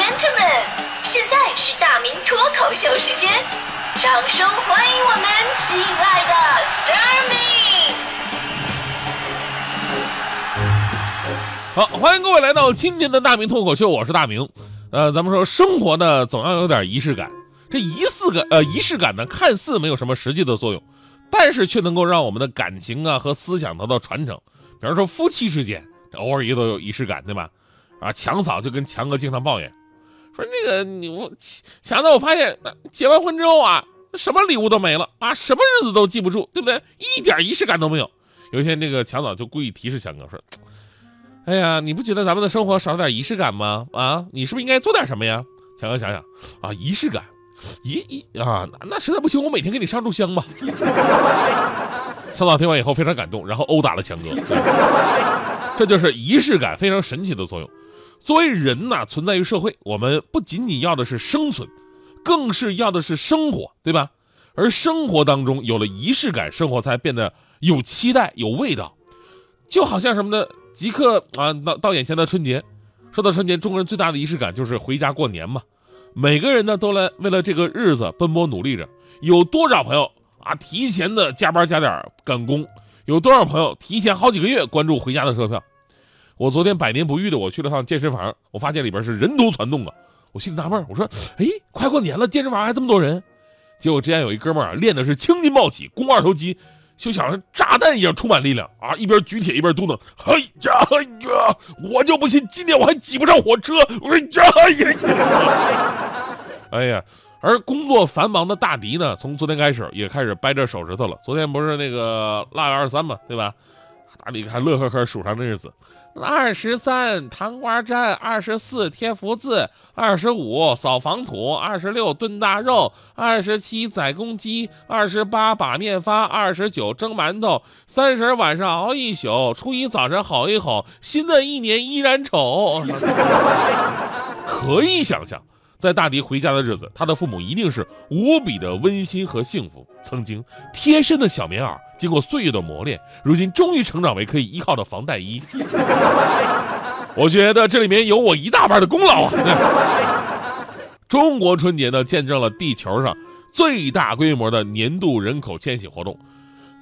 gentlemen，现在是大明脱口秀时间，掌声欢迎我们亲爱的 Starmy。好，欢迎各位来到今天的大明脱口秀，我是大明。呃，咱们说生活呢，总要有点仪式感。这仪式感，呃，仪式感呢，看似没有什么实际的作用，但是却能够让我们的感情啊和思想得到传承。比方说夫妻之间，偶尔也都有仪式感，对吧？啊，强嫂就跟强哥经常抱怨，说那个你我强子，我发现结完婚之后啊，什么礼物都没了啊，什么日子都记不住，对不对？一点仪式感都没有。有一天，这个强嫂就故意提示强哥说。哎呀，你不觉得咱们的生活少了点仪式感吗？啊，你是不是应该做点什么呀？强哥想想，啊，仪式感，仪仪啊，那那实在不行，我每天给你上炷香吧。强嫂听完以后非常感动，然后殴打了强哥。这就是仪式感非常神奇的作用。作为人呐，存在于社会，我们不仅仅要的是生存，更是要的是生活，对吧？而生活当中有了仪式感，生活才变得有期待、有味道。就好像什么呢？即刻啊，到到眼前的春节，说到春节，中国人最大的仪式感就是回家过年嘛。每个人呢都来为了这个日子奔波努力着。有多少朋友啊提前的加班加点赶工？有多少朋友提前好几个月关注回家的车票？我昨天百年不遇的我去了趟健身房，我发现里边是人头攒动啊。我心里纳闷，我说，哎，快过年了，健身房还这么多人？结果之前有一哥们儿练的是青筋暴起，肱二头肌。就像炸弹一样充满力量啊！一边举铁一边嘟囔：“嘿呀嘿呀，我就不信今天我还挤不上火车！”我说：“哎呀，哎呀！”而工作繁忙的大迪呢，从昨天开始也开始掰着手指头了。昨天不是那个腊月二十三嘛，对吧？大迪还乐呵呵数上日子。二十三糖瓜粘，二十四贴福字，二十五扫房土，二十六炖大肉，二十七宰公鸡，二十八把面发，二十九蒸馒头，三十晚上熬一宿，初一早晨吼一吼，新的一年依然丑。可以想象。在大迪回家的日子，他的父母一定是无比的温馨和幸福。曾经贴身的小棉袄，经过岁月的磨练，如今终于成长为可以依靠的防弹衣。我觉得这里面有我一大半的功劳啊！中国春节呢，见证了地球上最大规模的年度人口迁徙活动，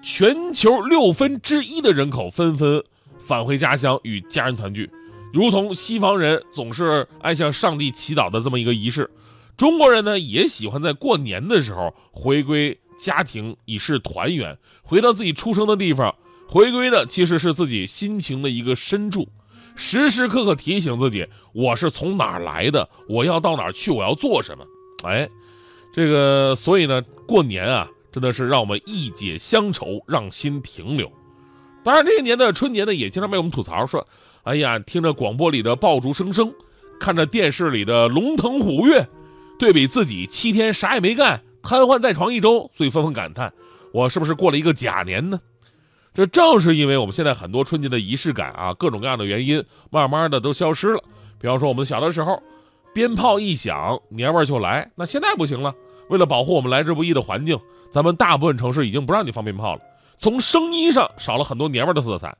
全球六分之一的人口纷纷返回家乡与家人团聚。如同西方人总是爱向上帝祈祷的这么一个仪式，中国人呢也喜欢在过年的时候回归家庭，以示团圆，回到自己出生的地方。回归的其实是自己心情的一个深处，时时刻刻提醒自己，我是从哪儿来的，我要到哪儿去，我要做什么。哎，这个所以呢，过年啊，真的是让我们一解乡愁，让心停留。当然，这些年的春节呢，也经常被我们吐槽说。哎呀，听着广播里的爆竹声声，看着电视里的龙腾虎跃，对比自己七天啥也没干，瘫痪在床一周，所以纷纷感叹：我是不是过了一个假年呢？这正是因为我们现在很多春节的仪式感啊，各种各样的原因，慢慢的都消失了。比方说我们小的时候，鞭炮一响，年味就来。那现在不行了，为了保护我们来之不易的环境，咱们大部分城市已经不让你放鞭炮了，从声音上少了很多年味的色彩。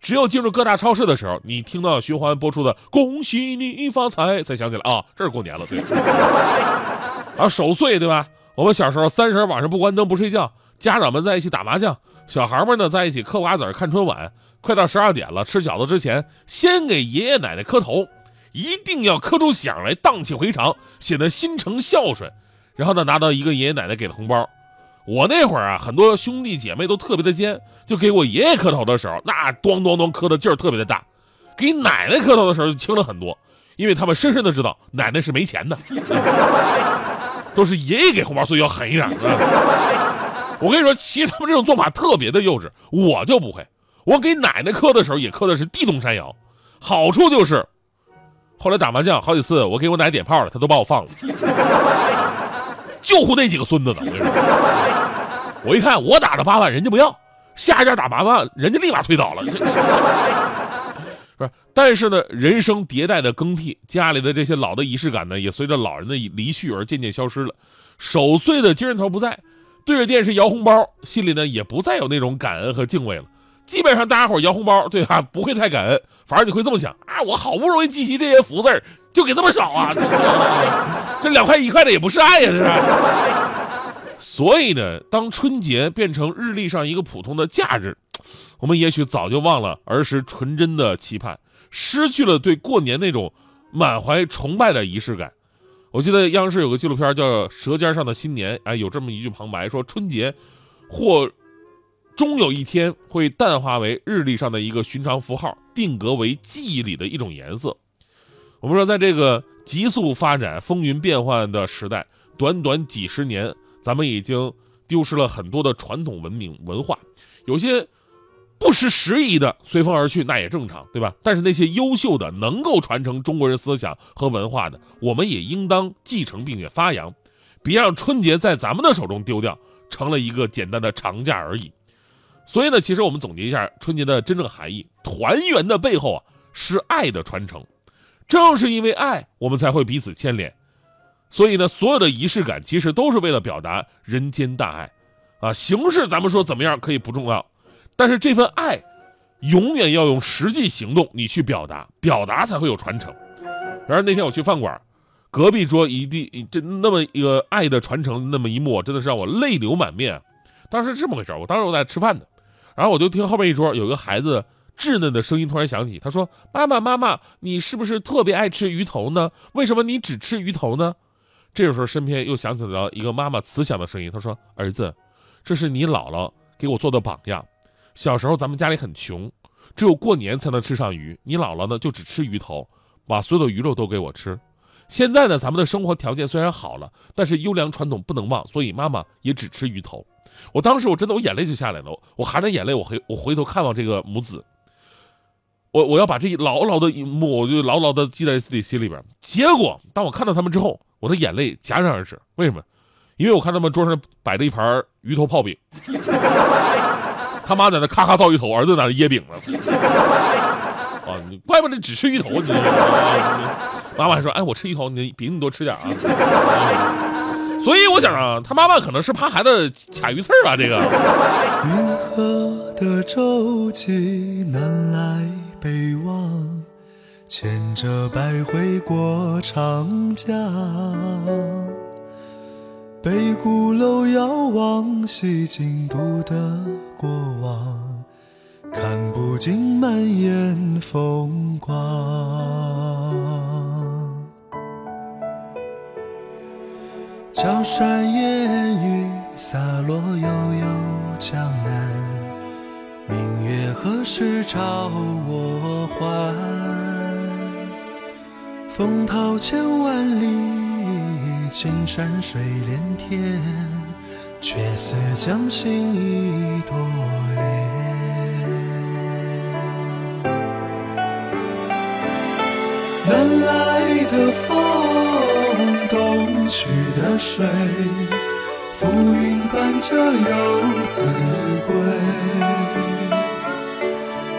只有进入各大超市的时候，你听到循环播出的“恭喜你发财”，才想起来啊，这是过年了，对。啊，守岁对吧？我们小时候三十晚上不关灯不睡觉，家长们在一起打麻将，小孩们呢在一起嗑瓜子看春晚。快到十二点了，吃饺子之前，先给爷爷奶奶磕头，一定要磕出响来，荡气回肠，显得心诚孝顺。然后呢，拿到一个爷爷奶奶给的红包。我那会儿啊，很多兄弟姐妹都特别的尖，就给我爷爷磕头的时候，那咚咚咚磕的劲儿特别的大；给奶奶磕头的时候就轻了很多，因为他们深深的知道奶奶是没钱的，都是爷爷给红包，所以要狠一点。我跟你说，其实他们这种做法特别的幼稚，我就不会。我给奶奶磕的时候也磕的是地动山摇，好处就是，后来打麻将好几次，我给我奶点炮了，他都把我放了。就护那几个孙子的，我，一看我打了八万，人家不要，下一家打八万，人家立马推倒了。不是，但是呢，人生迭代的更替，家里的这些老的仪式感呢，也随着老人的离去而渐渐消失了。守岁的精神头不在，对着电视摇红包，心里呢也不再有那种感恩和敬畏了。基本上大家伙摇红包，对吧？不会太感恩，反而你会这么想啊，我好不容易集齐这些福字，就给这么少啊，这两块一块的也不是爱呀，这是。所以呢，当春节变成日历上一个普通的假日，我们也许早就忘了儿时纯真的期盼，失去了对过年那种满怀崇拜的仪式感。我记得央视有个纪录片叫《舌尖上的新年》，哎，有这么一句旁白说：“春节或终有一天会淡化为日历上的一个寻常符号，定格为记忆里的一种颜色。”我们说，在这个急速发展、风云变幻的时代，短短几十年。咱们已经丢失了很多的传统文明文化，有些不失时宜的随风而去，那也正常，对吧？但是那些优秀的、能够传承中国人思想和文化的，我们也应当继承并且发扬，别让春节在咱们的手中丢掉，成了一个简单的长假而已。所以呢，其实我们总结一下春节的真正含义：团圆的背后啊，是爱的传承。正是因为爱，我们才会彼此牵连。所以呢，所有的仪式感其实都是为了表达人间大爱，啊，形式咱们说怎么样可以不重要，但是这份爱，永远要用实际行动你去表达，表达才会有传承。然而那天我去饭馆，隔壁桌一地这那么一个爱的传承那么一幕，真的是让我泪流满面。当时是这么回事我当时我在吃饭呢，然后我就听后面一桌有个孩子稚嫩的声音突然响起，他说：“妈妈妈妈，你是不是特别爱吃鱼头呢？为什么你只吃鱼头呢？”这个时候，身边又响起了一个妈妈慈祥的声音，她说：“儿子，这是你姥姥给我做的榜样。小时候咱们家里很穷，只有过年才能吃上鱼。你姥姥呢，就只吃鱼头，把所有的鱼肉都给我吃。现在呢，咱们的生活条件虽然好了，但是优良传统不能忘，所以妈妈也只吃鱼头。我当时我真的我眼泪就下来了，我含着眼泪，我回我回头看望这个母子，我我要把这一牢牢的一幕，我就牢牢的记在自己心里边。结果当我看到他们之后。”我的眼泪戛然而止，为什么？因为我看他们桌上摆着一盘鱼头泡饼，他妈在那咔咔造鱼头，儿子在那噎饼呢。啊，你怪不得只吃鱼头，你妈妈还说，哎，我吃鱼头，你饼你多吃点啊。所以我想啊，他妈妈可能是怕孩子卡鱼刺吧，这个。银河的周期南来北望。牵着百回过长江，北鼓楼遥望西京都的过往，看不尽满眼风光。江山烟雨洒落悠悠江南，明月何时照我还？风涛千万里，青山水连天，却似将心一朵莲。南来的风，东去的水，浮云伴着游子归。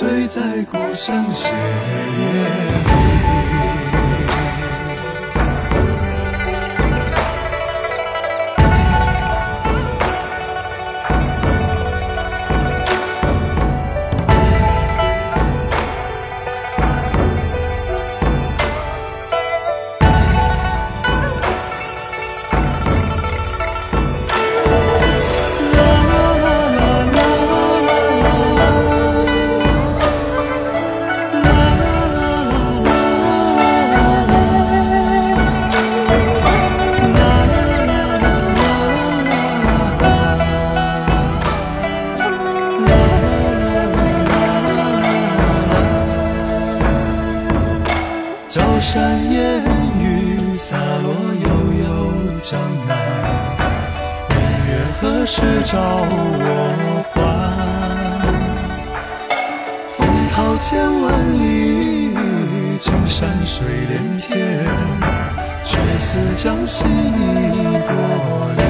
醉在故乡斜月山烟雨洒落悠悠江南，明月何时照我还？风涛千万里，青山水连天，却似将心一朵莲。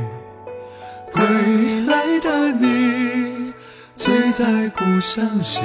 在故乡斜